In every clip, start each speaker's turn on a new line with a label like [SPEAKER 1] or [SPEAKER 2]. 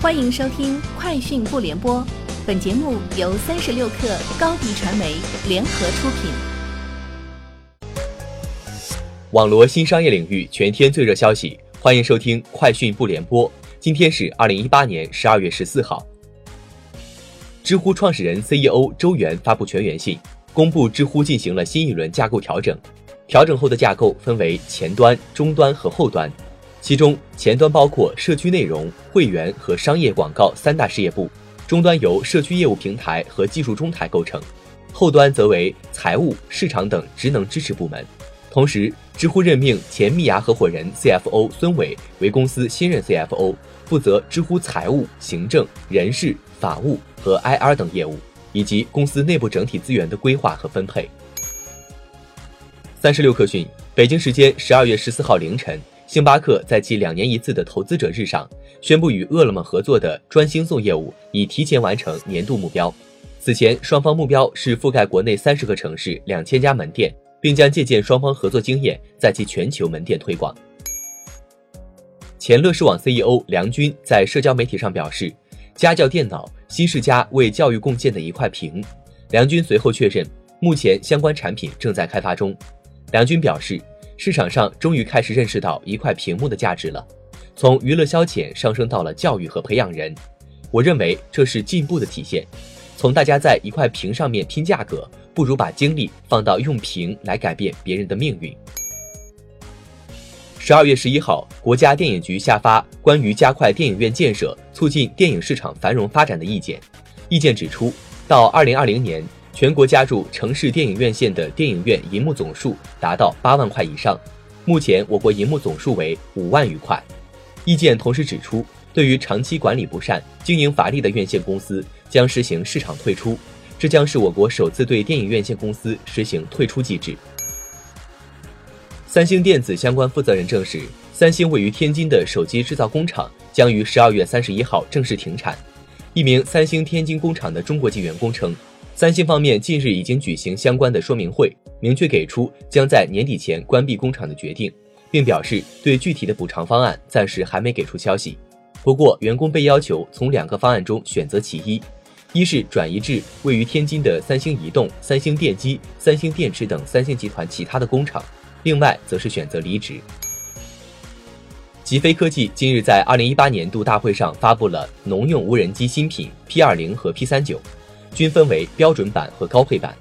[SPEAKER 1] 欢迎收听《快讯不联播》，本节目由三十六克高低传媒联合出品。
[SPEAKER 2] 网罗新商业领域全天最热消息，欢迎收听《快讯不联播》。今天是二零一八年十二月十四号。知乎创始人 CEO 周源发布全员信，公布知乎进行了新一轮架构调整。调整后的架构分为前端、中端和后端。其中，前端包括社区内容、会员和商业广告三大事业部；终端由社区业务平台和技术中台构成；后端则为财务、市场等职能支持部门。同时，知乎任命前蜜芽合伙人 CFO 孙伟为公司新任 CFO，负责知乎财务、行政、人事、法务和 IR 等业务，以及公司内部整体资源的规划和分配。三十六氪讯，北京时间十二月十四号凌晨。星巴克在其两年一次的投资者日上，宣布与饿了么合作的专星送业务已提前完成年度目标。此前，双方目标是覆盖国内三十个城市、两千家门店，并将借鉴双方合作经验，在其全球门店推广。前乐视网 CEO 梁军在社交媒体上表示：“家教电脑，新世家为教育贡献的一块屏。”梁军随后确认，目前相关产品正在开发中。梁军表示。市场上终于开始认识到一块屏幕的价值了，从娱乐消遣上升到了教育和培养人，我认为这是进步的体现。从大家在一块屏上面拼价格，不如把精力放到用屏来改变别人的命运。十二月十一号，国家电影局下发关于加快电影院建设、促进电影市场繁荣发展的意见，意见指出，到二零二零年。全国加入城市电影院线的电影院银幕总数达到八万块以上，目前我国银幕总数为五万余块。意见同时指出，对于长期管理不善、经营乏力的院线公司，将实行市场退出，这将是我国首次对电影院线公司实行退出机制。三星电子相关负责人证实，三星位于天津的手机制造工厂将于十二月三十一号正式停产。一名三星天津工厂的中国籍员工称。三星方面近日已经举行相关的说明会，明确给出将在年底前关闭工厂的决定，并表示对具体的补偿方案暂时还没给出消息。不过，员工被要求从两个方案中选择其一：一是转移至位于天津的三星移动、三星电机、三星电池等三星集团其他的工厂；另外则是选择离职。极飞科技今日在二零一八年度大会上发布了农用无人机新品 P 二零和 P 三九。均分为标准版和高配版。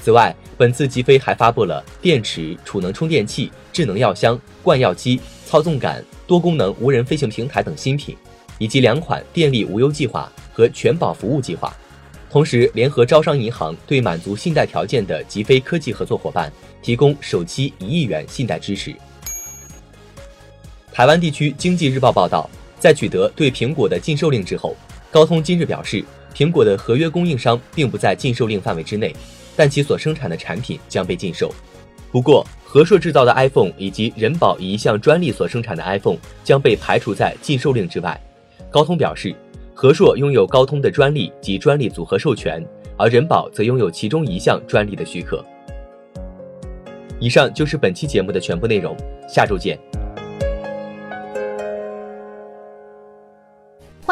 [SPEAKER 2] 此外，本次极飞还发布了电池、储能充电器、智能药箱、灌药机、操纵杆、多功能无人飞行平台等新品，以及两款电力无忧计划和全保服务计划。同时，联合招商银行对满足信贷条件的极飞科技合作伙伴提供首期一亿元信贷支持。台湾地区经济日报报道，在取得对苹果的禁售令之后，高通今日表示。苹果的合约供应商并不在禁售令范围之内，但其所生产的产品将被禁售。不过，和硕制造的 iPhone 以及人保一项专利所生产的 iPhone 将被排除在禁售令之外。高通表示，和硕拥有高通的专利及专利组合授权，而人保则拥有其中一项专利的许可。以上就是本期节目的全部内容，下周见。